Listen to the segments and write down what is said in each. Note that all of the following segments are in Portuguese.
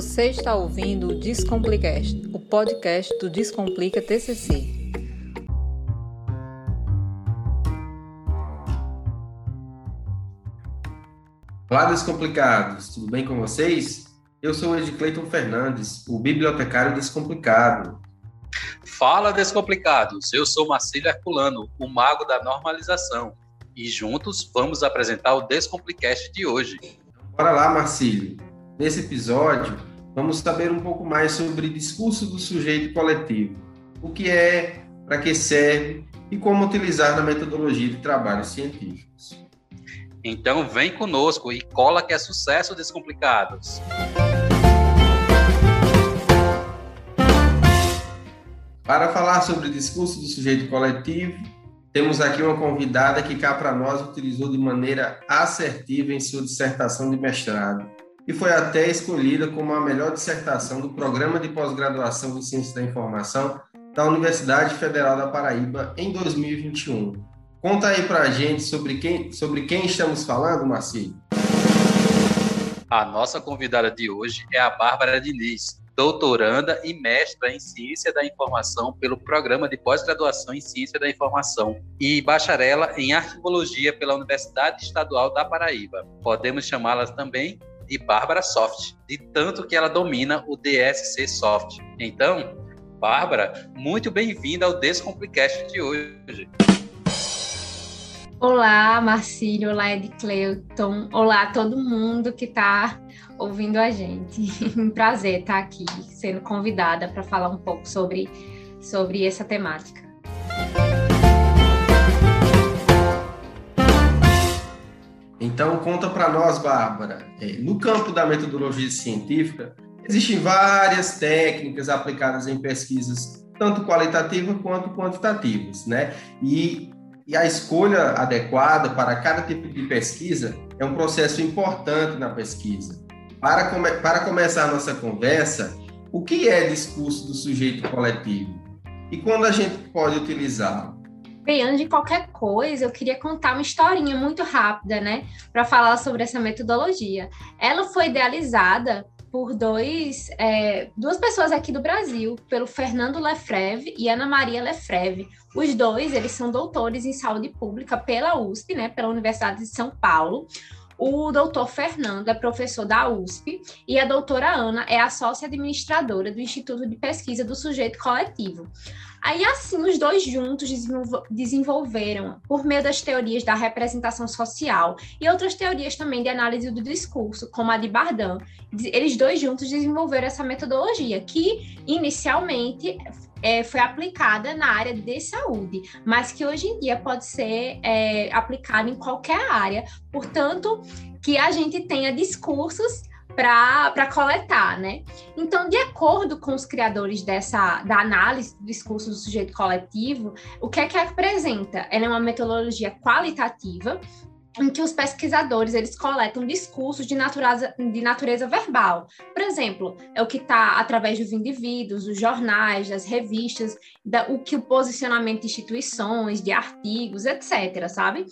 Você está ouvindo o Descomplicast, o podcast do Descomplica TCC. Olá, Descomplicados, tudo bem com vocês? Eu sou o Ed Cleiton Fernandes, o bibliotecário descomplicado. Fala, Descomplicados! Eu sou Marcílio Herculano, o mago da normalização. E juntos vamos apresentar o Descomplicast de hoje. Bora lá, Marcílio. Nesse episódio, vamos saber um pouco mais sobre discurso do sujeito coletivo. O que é, para que serve e como utilizar na metodologia de trabalhos científicos. Então vem conosco e cola que é sucesso Descomplicados. Para falar sobre discurso do sujeito coletivo, temos aqui uma convidada que cá para nós utilizou de maneira assertiva em sua dissertação de mestrado e foi até escolhida como a melhor dissertação do Programa de Pós-Graduação em Ciência da Informação da Universidade Federal da Paraíba em 2021. Conta aí para a gente sobre quem, sobre quem estamos falando, Marcinho. A nossa convidada de hoje é a Bárbara Diniz, doutoranda e mestra em Ciência da Informação pelo Programa de Pós-Graduação em Ciência da Informação e bacharela em Arquivologia pela Universidade Estadual da Paraíba. Podemos chamá-la também de Bárbara Soft, de tanto que ela domina o DSC Soft. Então, Bárbara, muito bem-vinda ao Descomplicast de hoje. Olá, Marcílio, olá, Ed Cleuton, olá todo mundo que está ouvindo a gente. Um prazer estar aqui sendo convidada para falar um pouco sobre, sobre essa temática. Então, conta para nós, Bárbara. É, no campo da metodologia científica, existem várias técnicas aplicadas em pesquisas, tanto qualitativas quanto quantitativas, né? E e a escolha adequada para cada tipo de pesquisa é um processo importante na pesquisa. Para, come para começar a nossa conversa, o que é discurso do sujeito coletivo? E quando a gente pode utilizá-lo? Antes de qualquer coisa, eu queria contar uma historinha muito rápida, né, para falar sobre essa metodologia. Ela foi idealizada por dois, é, duas pessoas aqui do Brasil, pelo Fernando Lefreve e Ana Maria Lefreve. Os dois, eles são doutores em saúde pública pela USP, né, pela Universidade de São Paulo. O doutor Fernando é professor da USP e a doutora Ana é a sócia administradora do Instituto de Pesquisa do Sujeito Coletivo. Aí, assim, os dois juntos desenvolveram, por meio das teorias da representação social e outras teorias também de análise do discurso, como a de Bardan, eles dois juntos desenvolveram essa metodologia, que inicialmente é, foi aplicada na área de saúde, mas que hoje em dia pode ser é, aplicada em qualquer área, portanto, que a gente tenha discursos para coletar, né? Então, de acordo com os criadores dessa da análise do discurso do sujeito coletivo, o que é que apresenta? Ela é uma metodologia qualitativa em que os pesquisadores eles coletam discursos de natureza, de natureza verbal. Por exemplo, é o que está através dos indivíduos, dos jornais, das revistas, da, o que o posicionamento de instituições, de artigos, etc. Sabe?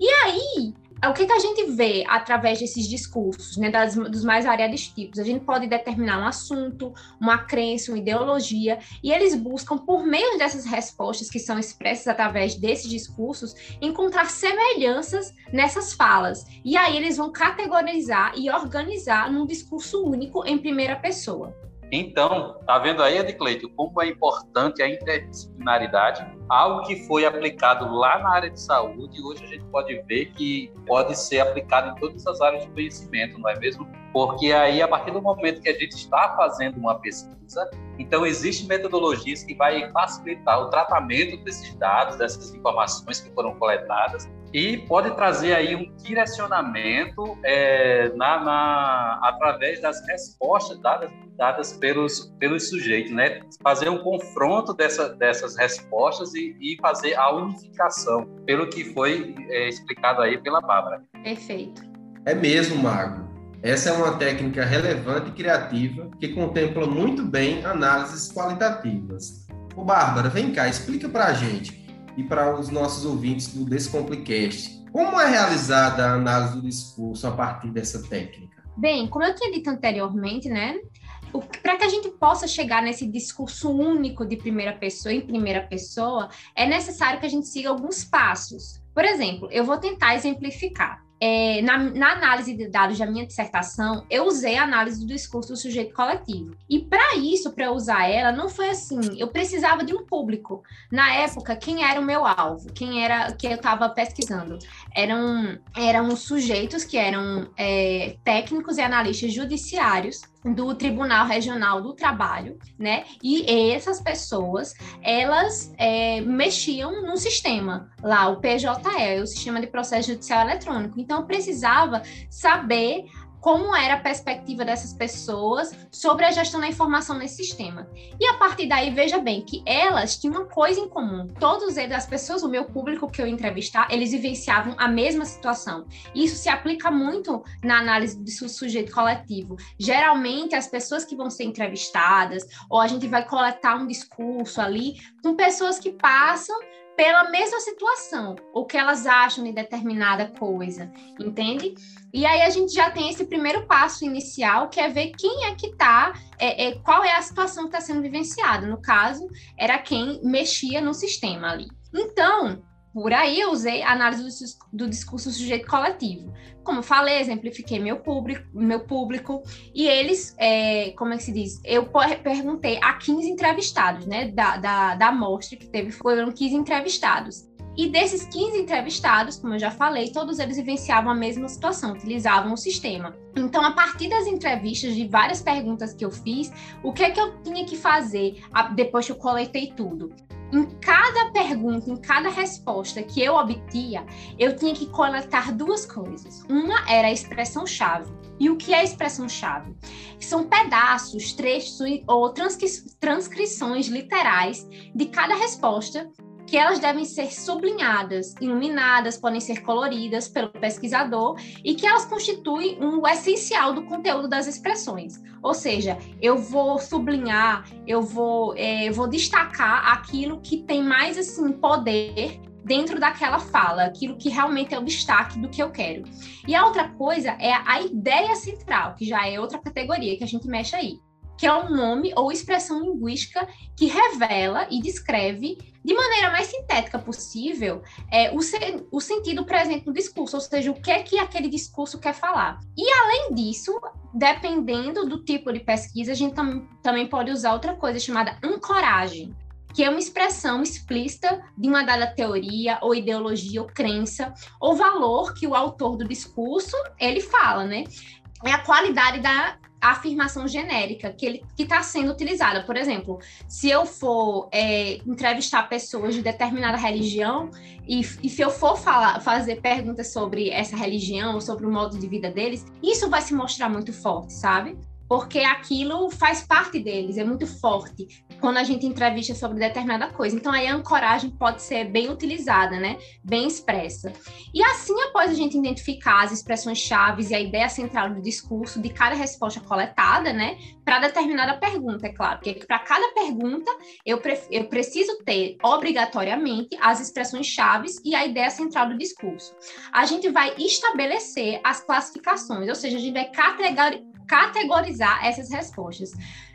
E aí o que, que a gente vê através desses discursos, né, das, dos mais variados tipos? A gente pode determinar um assunto, uma crença, uma ideologia, e eles buscam, por meio dessas respostas que são expressas através desses discursos, encontrar semelhanças nessas falas. E aí eles vão categorizar e organizar num discurso único em primeira pessoa. Então, tá vendo aí, Edcleito, como é importante a interdisciplinaridade, algo que foi aplicado lá na área de saúde, hoje a gente pode ver que pode ser aplicado em todas as áreas de conhecimento, não é mesmo? Porque aí, a partir do momento que a gente está fazendo uma pesquisa, então existem metodologias que vai facilitar o tratamento desses dados, dessas informações que foram coletadas, e pode trazer aí um direcionamento é, na, na, através das respostas dadas, dadas pelos, pelos sujeitos, né? Fazer um confronto dessa, dessas respostas e, e fazer a unificação, pelo que foi é, explicado aí pela Bárbara. Perfeito. É mesmo, Mago. Essa é uma técnica relevante e criativa que contempla muito bem análises qualitativas. Ô, Bárbara, vem cá, explica para a gente e para os nossos ouvintes do Descomplicast. Como é realizada a análise do discurso a partir dessa técnica? Bem, como eu tinha dito anteriormente, né? para que a gente possa chegar nesse discurso único de primeira pessoa, em primeira pessoa, é necessário que a gente siga alguns passos. Por exemplo, eu vou tentar exemplificar é, na, na, análise de dados da minha dissertação, eu usei a análise do discurso do sujeito coletivo. E para isso, para usar ela, não foi assim. Eu precisava de um público. Na época, quem era o meu alvo? Quem era que eu estava pesquisando? Eram, eram sujeitos que eram é, técnicos e analistas judiciários do Tribunal Regional do Trabalho, né? E essas pessoas, elas é, mexiam no sistema, lá o PJE, o Sistema de Processo Judicial Eletrônico. Então, precisava saber como era a perspectiva dessas pessoas sobre a gestão da informação nesse sistema. E a partir daí, veja bem que elas tinham uma coisa em comum. Todos eles, as pessoas, o meu público que eu entrevistar, eles vivenciavam a mesma situação. Isso se aplica muito na análise do sujeito coletivo. Geralmente, as pessoas que vão ser entrevistadas, ou a gente vai coletar um discurso ali com pessoas que passam pela mesma situação, o que elas acham de determinada coisa, entende? E aí a gente já tem esse primeiro passo inicial, que é ver quem é que está, é, é, qual é a situação que está sendo vivenciada. No caso, era quem mexia no sistema ali. Então, por aí eu usei análise do, do discurso sujeito coletivo. Como falei, exemplifiquei meu público, meu público e eles, é, como é que se diz? Eu perguntei a 15 entrevistados, né? Da, da, da amostra que teve, foram 15 entrevistados. E desses 15 entrevistados, como eu já falei, todos eles vivenciavam a mesma situação, utilizavam o sistema. Então, a partir das entrevistas, de várias perguntas que eu fiz, o que é que eu tinha que fazer depois que eu coletei tudo? Em cada pergunta, em cada resposta que eu obtia, eu tinha que coletar duas coisas. Uma era a expressão-chave. E o que é expressão-chave? São pedaços, trechos ou transcri transcrições literais de cada resposta que elas devem ser sublinhadas, iluminadas, podem ser coloridas pelo pesquisador e que elas constituem um essencial do conteúdo das expressões. Ou seja, eu vou sublinhar, eu vou, é, vou destacar aquilo que tem mais assim poder dentro daquela fala, aquilo que realmente é o destaque do que eu quero. E a outra coisa é a ideia central, que já é outra categoria que a gente mexe aí que é um nome ou expressão linguística que revela e descreve de maneira mais sintética possível é, o, se, o sentido presente no discurso, ou seja, o que é que aquele discurso quer falar. E além disso, dependendo do tipo de pesquisa, a gente tam, também pode usar outra coisa chamada ancoragem, que é uma expressão explícita de uma dada teoria ou ideologia ou crença ou valor que o autor do discurso ele fala, né? É a qualidade da a afirmação genérica que ele que está sendo utilizada. Por exemplo, se eu for é, entrevistar pessoas de determinada religião e, e se eu for falar, fazer perguntas sobre essa religião, sobre o modo de vida deles, isso vai se mostrar muito forte, sabe? Porque aquilo faz parte deles, é muito forte quando a gente entrevista sobre determinada coisa. Então aí a ancoragem pode ser bem utilizada, né? Bem expressa. E assim, após a gente identificar as expressões chaves e a ideia central do discurso de cada resposta coletada, né, para determinada pergunta, é claro, porque para cada pergunta eu, eu preciso ter obrigatoriamente as expressões chaves e a ideia central do discurso. A gente vai estabelecer as classificações, ou seja, a gente vai categorizar categorizar essas respostas.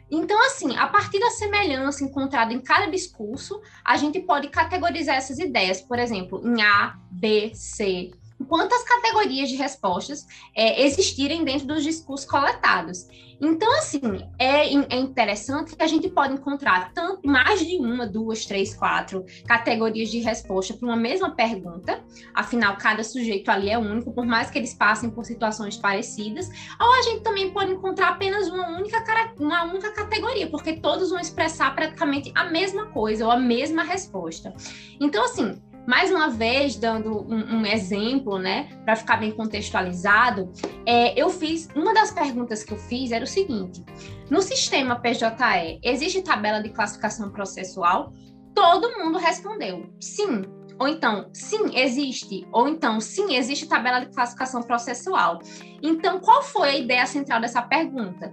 Então, assim, a partir da semelhança encontrada em cada discurso, a gente pode categorizar essas ideias, por exemplo, em A, B, C. Quantas categorias de respostas é, existirem dentro dos discursos coletados. Então, assim, é, é interessante que a gente pode encontrar tanto mais de uma, duas, três, quatro categorias de resposta para uma mesma pergunta. Afinal, cada sujeito ali é único, por mais que eles passem por situações parecidas. Ou a gente também pode encontrar apenas uma única, uma única categoria, porque todos vão expressar praticamente a mesma coisa ou a mesma resposta. Então, assim, mais uma vez, dando um, um exemplo, né, para ficar bem contextualizado, é, eu fiz, uma das perguntas que eu fiz era o seguinte: no sistema PJE, existe tabela de classificação processual? Todo mundo respondeu sim. Ou então, sim, existe. Ou então, sim, existe tabela de classificação processual. Então, qual foi a ideia central dessa pergunta?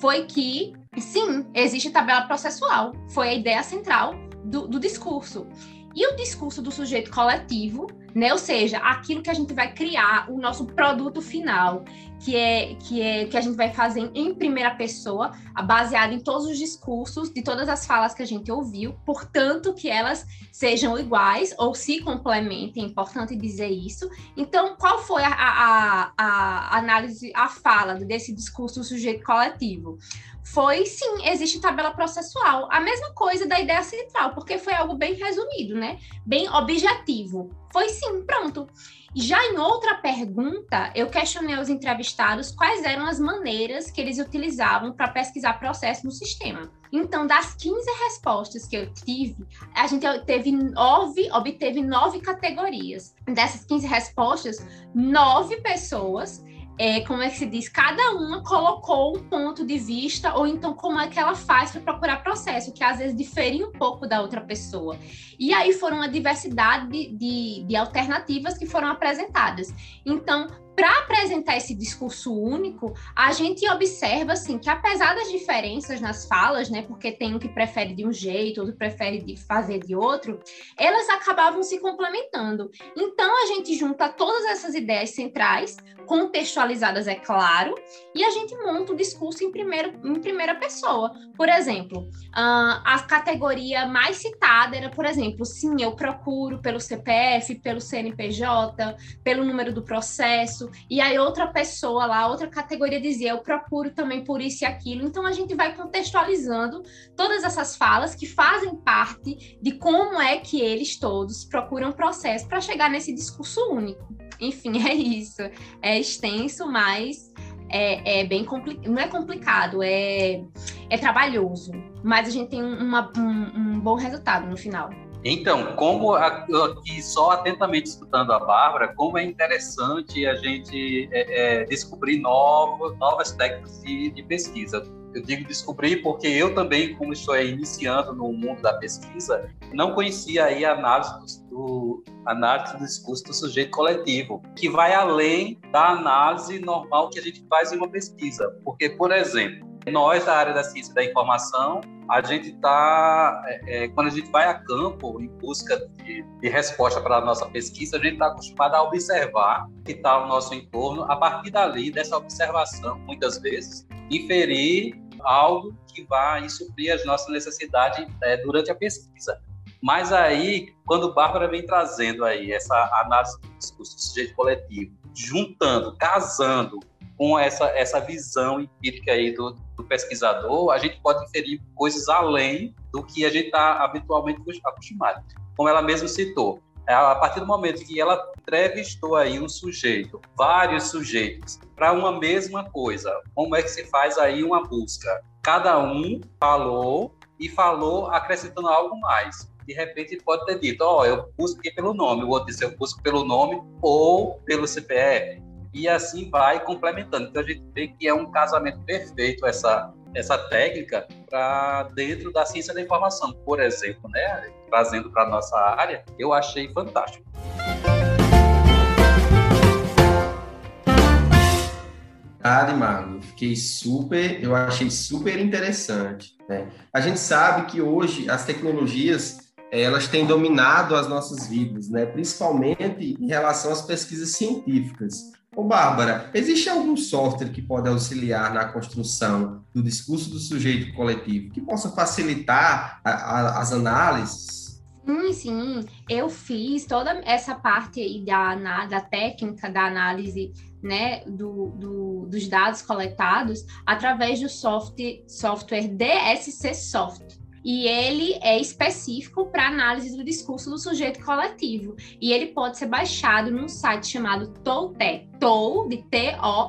Foi que, sim, existe tabela processual. Foi a ideia central do, do discurso. E o discurso do sujeito coletivo né? Ou seja, aquilo que a gente vai criar, o nosso produto final, que é que é que a gente vai fazer em primeira pessoa, baseado em todos os discursos de todas as falas que a gente ouviu, portanto que elas sejam iguais ou se complementem, é importante dizer isso. Então, qual foi a, a, a análise, a fala desse discurso do sujeito coletivo? foi sim, existe tabela processual. A mesma coisa da ideia central, porque foi algo bem resumido, né? Bem objetivo. Foi sim, pronto. Já em outra pergunta, eu questionei os entrevistados quais eram as maneiras que eles utilizavam para pesquisar processo no sistema. Então, das 15 respostas que eu tive, a gente teve nove, obteve nove categorias. Dessas 15 respostas, nove pessoas é, como é que se diz, cada uma colocou um ponto de vista, ou então como é que ela faz para procurar processo, que às vezes diferia um pouco da outra pessoa. E aí foram uma diversidade de, de, de alternativas que foram apresentadas. Então, para apresentar esse discurso único, a gente observa assim que apesar das diferenças nas falas, né, porque tem um que prefere de um jeito, outro prefere de fazer de outro, elas acabavam se complementando. Então a gente junta todas essas ideias centrais, contextualizadas é claro, e a gente monta o discurso em, primeiro, em primeira pessoa. Por exemplo, a categoria mais citada era, por exemplo, sim, eu procuro pelo CPF, pelo CNPJ, pelo número do processo isso, e aí outra pessoa lá, outra categoria dizia, eu procuro também por isso e aquilo. Então a gente vai contextualizando todas essas falas que fazem parte de como é que eles todos procuram processo para chegar nesse discurso único. Enfim, é isso. É extenso, mas é, é bem complicado. Não é complicado, é, é trabalhoso. Mas a gente tem uma, um, um bom resultado no final. Então, como aqui só atentamente escutando a Bárbara, como é interessante a gente é, é, descobrir novos, novas técnicas de, de, pesquisa. Eu digo descobrir porque eu também, como estou iniciando no mundo da pesquisa, não conhecia aí a análise do, do, análise do discurso do sujeito coletivo, que vai além da análise normal que a gente faz em uma pesquisa. Porque, por exemplo, nós da área da ciência da informação a gente está, é, é, quando a gente vai a campo em busca de, de resposta para a nossa pesquisa, a gente está acostumado a observar o que está ao nosso entorno, a partir dali, dessa observação, muitas vezes, inferir algo que vai suprir as nossas necessidades é, durante a pesquisa. Mas aí, quando Bárbara vem trazendo aí essa análise do discurso do sujeito coletivo, juntando, casando com essa, essa visão empírica aí do, do pesquisador, a gente pode inferir coisas além do que a gente está habitualmente acostumado. Como ela mesma citou, a partir do momento que ela entrevistou aí um sujeito, vários sujeitos, para uma mesma coisa, como é que se faz aí uma busca? Cada um falou e falou acrescentando algo mais. De repente pode ter dito, ó, oh, eu busco pelo nome, o outro disse, eu busco pelo nome ou pelo CPF e assim vai complementando. Então a gente vê que é um casamento perfeito essa essa técnica para dentro da ciência da informação, por exemplo, né? Trazendo para nossa área, eu achei fantástico. Verdade. Fiquei super, eu achei super interessante. Né? A gente sabe que hoje as tecnologias elas têm dominado as nossas vidas, né? principalmente em relação às pesquisas científicas. Ô, Bárbara, existe algum software que pode auxiliar na construção do discurso do sujeito coletivo, que possa facilitar a, a, as análises? Sim, sim. Eu fiz toda essa parte aí da, da técnica da análise né, do, do, dos dados coletados através do software, software DSC Soft e ele é específico para análise do discurso do sujeito coletivo. E ele pode ser baixado num site chamado Toltec, Tol, de T-O-L-T-E-C-A,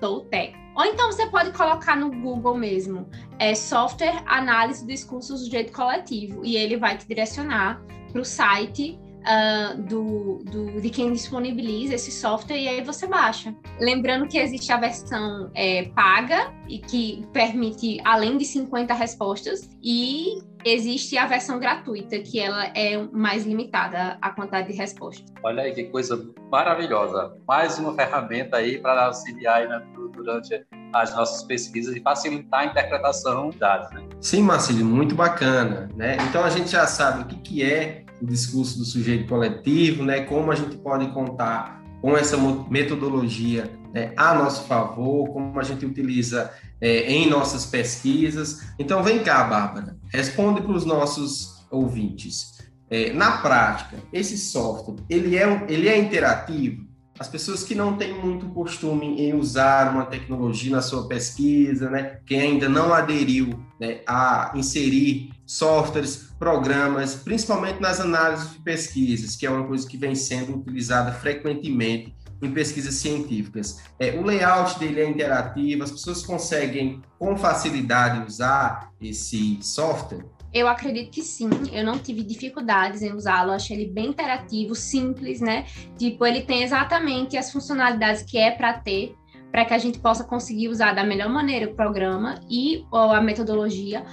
Toltec. Ou então você pode colocar no Google mesmo, é software análise do discurso do sujeito coletivo, e ele vai te direcionar para o site uh, do, do, de quem disponibiliza esse software e aí você baixa. Lembrando que existe a versão é, paga e que permite além de 50 respostas e existe a versão gratuita, que ela é mais limitada a quantidade de respostas. Olha aí que coisa maravilhosa. Mais uma ferramenta aí para auxiliar aí, né, durante as nossas pesquisas e facilitar a interpretação de dados. Né? Sim, Marcílio, muito bacana. Né? Então a gente já sabe o que, que é o discurso do sujeito coletivo, né? Como a gente pode contar com essa metodologia né, a nosso favor, como a gente utiliza é, em nossas pesquisas. Então, vem cá, Bárbara, responde para os nossos ouvintes. É, na prática, esse software, ele é, ele é interativo? as pessoas que não têm muito costume em usar uma tecnologia na sua pesquisa, né, quem ainda não aderiu né, a inserir softwares, programas, principalmente nas análises de pesquisas, que é uma coisa que vem sendo utilizada frequentemente em pesquisas científicas. É, o layout dele é interativo, as pessoas conseguem com facilidade usar esse software. Eu acredito que sim, eu não tive dificuldades em usá-lo, achei ele bem interativo, simples, né? Tipo, ele tem exatamente as funcionalidades que é para ter, para que a gente possa conseguir usar da melhor maneira o programa e a metodologia.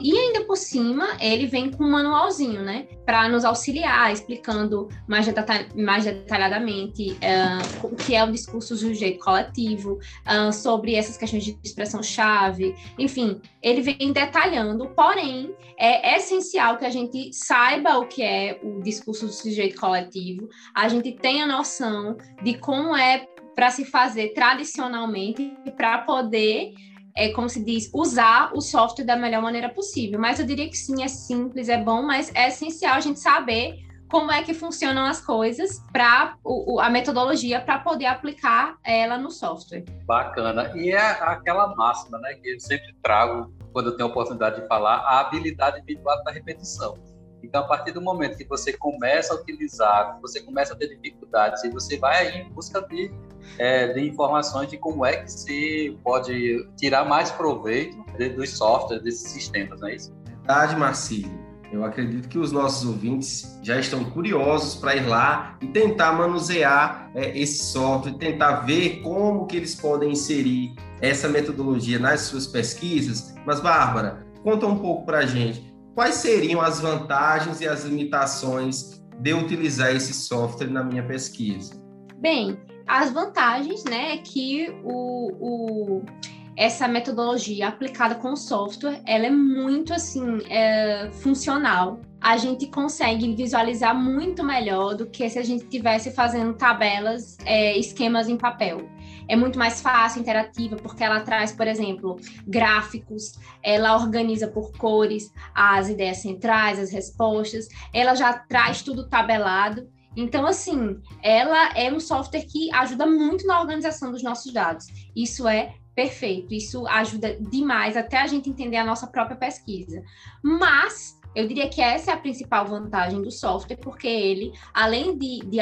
E ainda por cima, ele vem com um manualzinho, né? Para nos auxiliar, explicando mais, mais detalhadamente uh, o que é o discurso do jeito coletivo, uh, sobre essas questões de expressão-chave, enfim, ele vem detalhando, porém, é essencial que a gente saiba o que é o discurso do sujeito coletivo, a gente tenha noção de como é para se fazer tradicionalmente para poder, é, como se diz, usar o software da melhor maneira possível. Mas eu diria que sim, é simples, é bom, mas é essencial a gente saber como é que funcionam as coisas para a metodologia para poder aplicar ela no software. Bacana. E é aquela máxima, né, que eu sempre trago quando eu tenho a oportunidade de falar, a habilidade individual da repetição. Então, a partir do momento que você começa a utilizar, você começa a ter dificuldades e você vai aí em busca de, é, de informações de como é que se pode tirar mais proveito dos softwares, desses sistemas, não é isso? Verdade, Marcílio. Eu acredito que os nossos ouvintes já estão curiosos para ir lá e tentar manusear é, esse software, tentar ver como que eles podem inserir essa metodologia nas suas pesquisas. Mas, Bárbara, conta um pouco para a gente quais seriam as vantagens e as limitações de utilizar esse software na minha pesquisa? Bem, as vantagens, né, é que o, o essa metodologia aplicada com o software, ela é muito assim é, funcional. A gente consegue visualizar muito melhor do que se a gente estivesse fazendo tabelas, é, esquemas em papel é muito mais fácil, interativa, porque ela traz, por exemplo, gráficos, ela organiza por cores as ideias centrais, as respostas, ela já traz tudo tabelado. Então, assim, ela é um software que ajuda muito na organização dos nossos dados. Isso é perfeito, isso ajuda demais até a gente entender a nossa própria pesquisa. Mas eu diria que essa é a principal vantagem do software, porque ele, além de, de,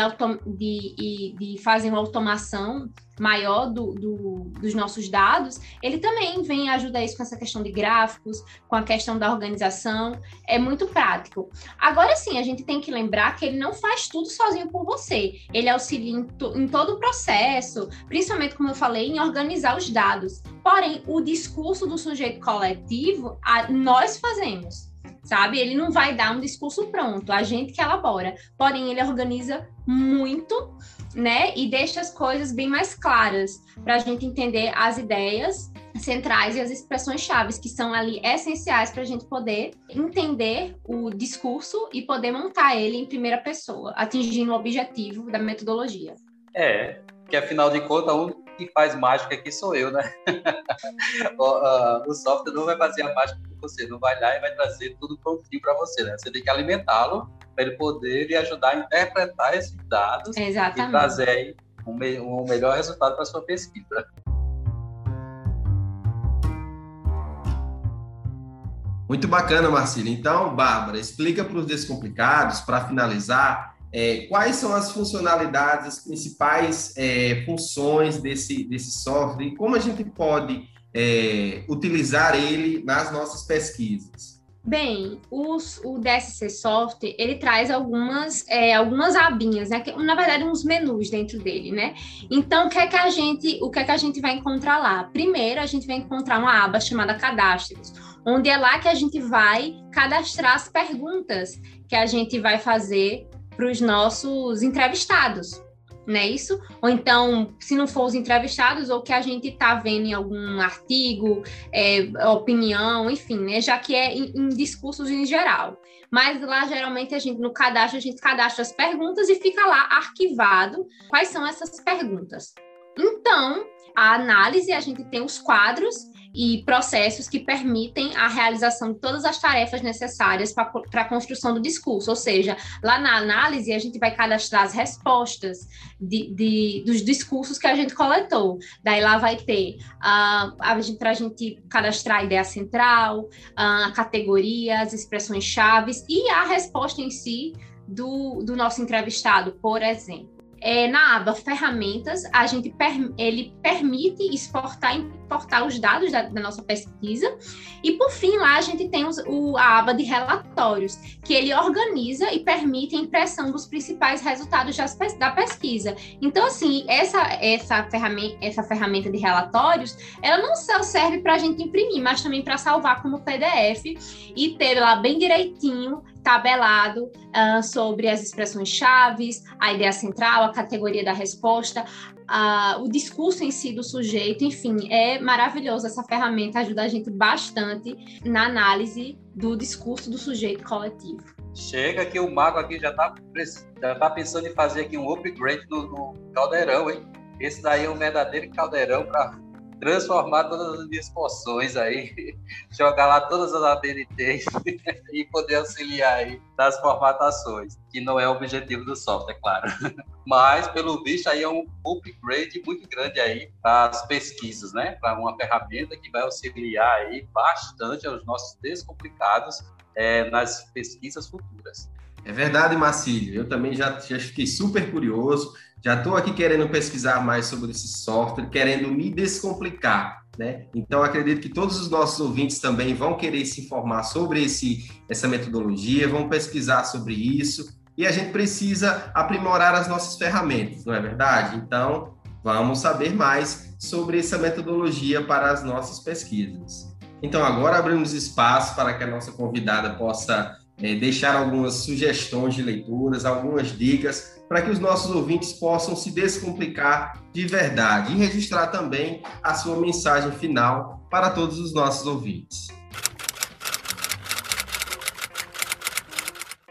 de, de fazer uma automação maior do, do, dos nossos dados, ele também vem ajudar isso com essa questão de gráficos, com a questão da organização, é muito prático. Agora sim, a gente tem que lembrar que ele não faz tudo sozinho por você, ele auxilia em, em todo o processo, principalmente, como eu falei, em organizar os dados. Porém, o discurso do sujeito coletivo, a, nós fazemos sabe? Ele não vai dar um discurso pronto, a gente que elabora. Porém, ele organiza muito, né? E deixa as coisas bem mais claras para a gente entender as ideias centrais e as expressões chaves que são ali essenciais para a gente poder entender o discurso e poder montar ele em primeira pessoa, atingindo o objetivo da metodologia. É, que afinal de contas, único que faz mágica aqui sou eu, né? o, uh, o, software não vai fazer a mágica você, não vai lá e vai trazer tudo prontinho para você, né? Você tem que alimentá-lo para ele poder lhe ajudar a interpretar esses dados Exatamente. e trazer aí um, me um melhor resultado para sua pesquisa. Muito bacana, Marcelo. Então, Bárbara, explica para os descomplicados, para finalizar, é, quais são as funcionalidades, as principais é, funções desse, desse software e como a gente pode é, utilizar ele nas nossas pesquisas? Bem, os, o DSC Software, ele traz algumas, é, algumas abinhas, né? Na verdade, uns menus dentro dele, né? Então, o que é que a gente, o que é que a gente vai encontrar lá? Primeiro, a gente vai encontrar uma aba chamada Cadastros, onde é lá que a gente vai cadastrar as perguntas que a gente vai fazer para os nossos entrevistados. Não é isso? Ou então, se não for os entrevistados, ou que a gente está vendo em algum artigo, é, opinião, enfim, né? Já que é em, em, discursos em geral. Mas lá, geralmente, a gente, no cadastro, a gente cadastra as perguntas e fica lá arquivado quais são essas perguntas. Então, a análise, a gente tem os quadros e processos que permitem a realização de todas as tarefas necessárias para a construção do discurso. Ou seja, lá na análise, a gente vai cadastrar as respostas de, de dos discursos que a gente coletou. Daí lá vai ter uh, para a gente cadastrar a ideia central, uh, a categoria, as expressões chaves e a resposta em si do, do nosso entrevistado, por exemplo é, na aba ferramentas, a gente per, ele permite exportar e importar os dados da, da, nossa pesquisa. E por fim, lá a gente tem os, o, a aba de relatórios, que ele organiza e permite a impressão dos principais resultados das, da pesquisa. Então, assim, essa, essa, ferramenta, essa ferramenta de relatórios, ela não só serve para a gente imprimir, mas também para salvar como PDF e ter lá bem direitinho tabelado uh, sobre as expressões chaves, a ideia central, a categoria da resposta, uh, o discurso em si do sujeito, enfim, é maravilhoso essa ferramenta, ajuda a gente bastante na análise do discurso do sujeito coletivo. Chega que o Mago aqui já está já tá pensando em fazer aqui um upgrade no, no caldeirão, hein? Esse daí é um verdadeiro caldeirão para transformar todas as minhas poções aí, jogar lá todas as ABNTs e poder auxiliar aí nas formatações, que não é o objetivo do software, é claro. Mas, pelo visto, aí é um upgrade muito grande aí para as pesquisas, né? Para uma ferramenta que vai auxiliar aí bastante aos nossos descomplicados é, nas pesquisas futuras. É verdade, Marcílio. Eu também já, já fiquei super curioso já estou aqui querendo pesquisar mais sobre esse software, querendo me descomplicar, né? Então acredito que todos os nossos ouvintes também vão querer se informar sobre esse, essa metodologia, vão pesquisar sobre isso e a gente precisa aprimorar as nossas ferramentas, não é verdade? Então vamos saber mais sobre essa metodologia para as nossas pesquisas. Então agora abrimos espaço para que a nossa convidada possa é, deixar algumas sugestões de leituras, algumas dicas para que os nossos ouvintes possam se descomplicar de verdade e registrar também a sua mensagem final para todos os nossos ouvintes.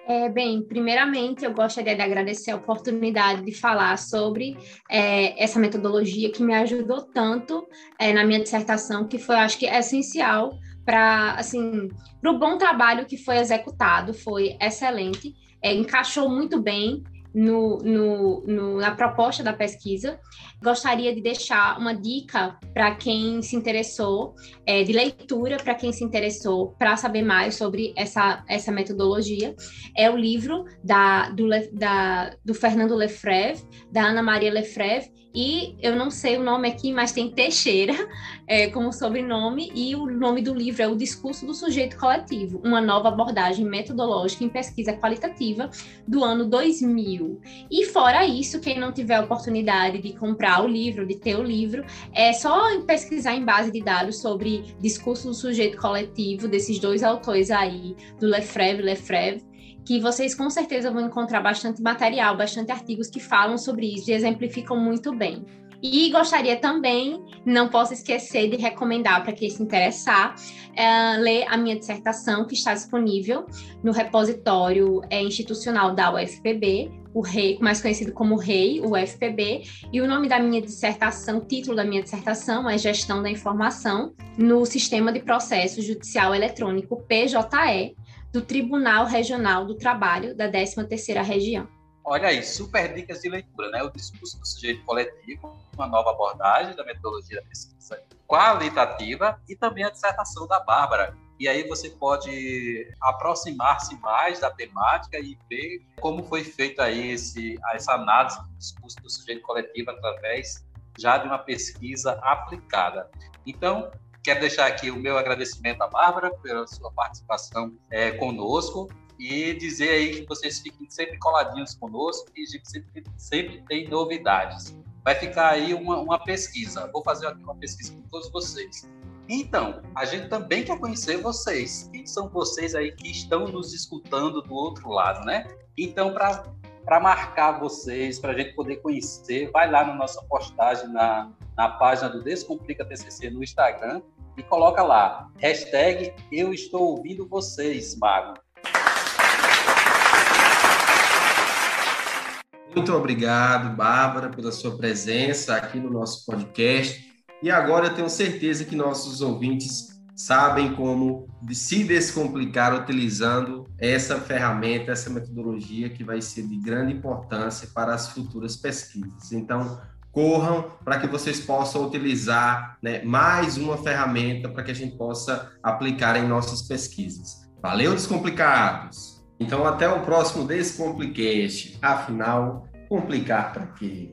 É, bem, primeiramente eu gostaria de agradecer a oportunidade de falar sobre é, essa metodologia que me ajudou tanto é, na minha dissertação, que foi, acho que, essencial para, assim, para o bom trabalho que foi executado, foi excelente, é, encaixou muito bem no, no, no, na proposta da pesquisa. Gostaria de deixar uma dica para quem se interessou, é, de leitura para quem se interessou para saber mais sobre essa, essa metodologia. É o livro da, do, da, do Fernando Lefreve, da Ana Maria Lefreve, e eu não sei o nome aqui, mas tem Teixeira é, como sobrenome, e o nome do livro é O Discurso do Sujeito Coletivo, uma nova abordagem metodológica em pesquisa qualitativa do ano 2000. E fora isso, quem não tiver oportunidade de comprar o livro, de ter o livro, é só pesquisar em base de dados sobre discurso do sujeito coletivo desses dois autores aí, do Lefreve e Lefreve, que vocês com certeza vão encontrar bastante material, bastante artigos que falam sobre isso e exemplificam muito bem. E gostaria também, não posso esquecer de recomendar para quem se interessar, é, ler a minha dissertação que está disponível no repositório é, institucional da UFPB, o REI, mais conhecido como REI, UFPB, e o nome da minha dissertação, o título da minha dissertação é Gestão da Informação no Sistema de Processo Judicial Eletrônico, PJE, do Tribunal Regional do Trabalho da 13ª Região. Olha aí, super dicas de leitura, né? O discurso do sujeito coletivo, uma nova abordagem da metodologia da pesquisa qualitativa e também a dissertação da Bárbara. E aí você pode aproximar-se mais da temática e ver como foi feita aí esse, essa análise do discurso do sujeito coletivo através já de uma pesquisa aplicada. Então, Quero deixar aqui o meu agradecimento à Bárbara pela sua participação é, conosco e dizer aí que vocês fiquem sempre coladinhos conosco e a gente sempre, sempre tem novidades. Vai ficar aí uma, uma pesquisa. Vou fazer aqui uma pesquisa com todos vocês. Então, a gente também quer conhecer vocês. Quem são vocês aí que estão nos escutando do outro lado, né? Então, para para marcar vocês, para a gente poder conhecer, vai lá na nossa postagem na, na página do Descomplica TCC no Instagram e coloca lá, hashtag eu estou ouvindo vocês, Mago. Muito obrigado, Bárbara, pela sua presença aqui no nosso podcast. E agora eu tenho certeza que nossos ouvintes sabem como se descomplicar utilizando essa ferramenta, essa metodologia que vai ser de grande importância para as futuras pesquisas. Então, corram para que vocês possam utilizar né, mais uma ferramenta para que a gente possa aplicar em nossas pesquisas. Valeu, descomplicados! Então, até o próximo Descomplicast. Afinal, complicar para quê?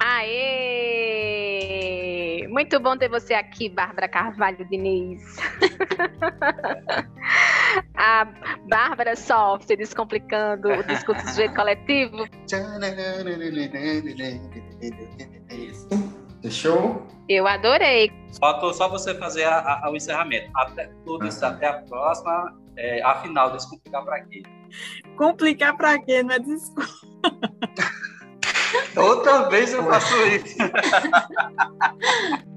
Aê! Muito bom ter você aqui, Bárbara Carvalho Diniz. A Bárbara Soft descomplicando o discurso do jeito coletivo. Fechou? Eu adorei. Faltou só você fazer a, a, o encerramento. Até tudo isso, até a próxima. É, afinal, descomplicar para quê? Complicar para quê? Não é desculpa. Outra vez eu faço isso.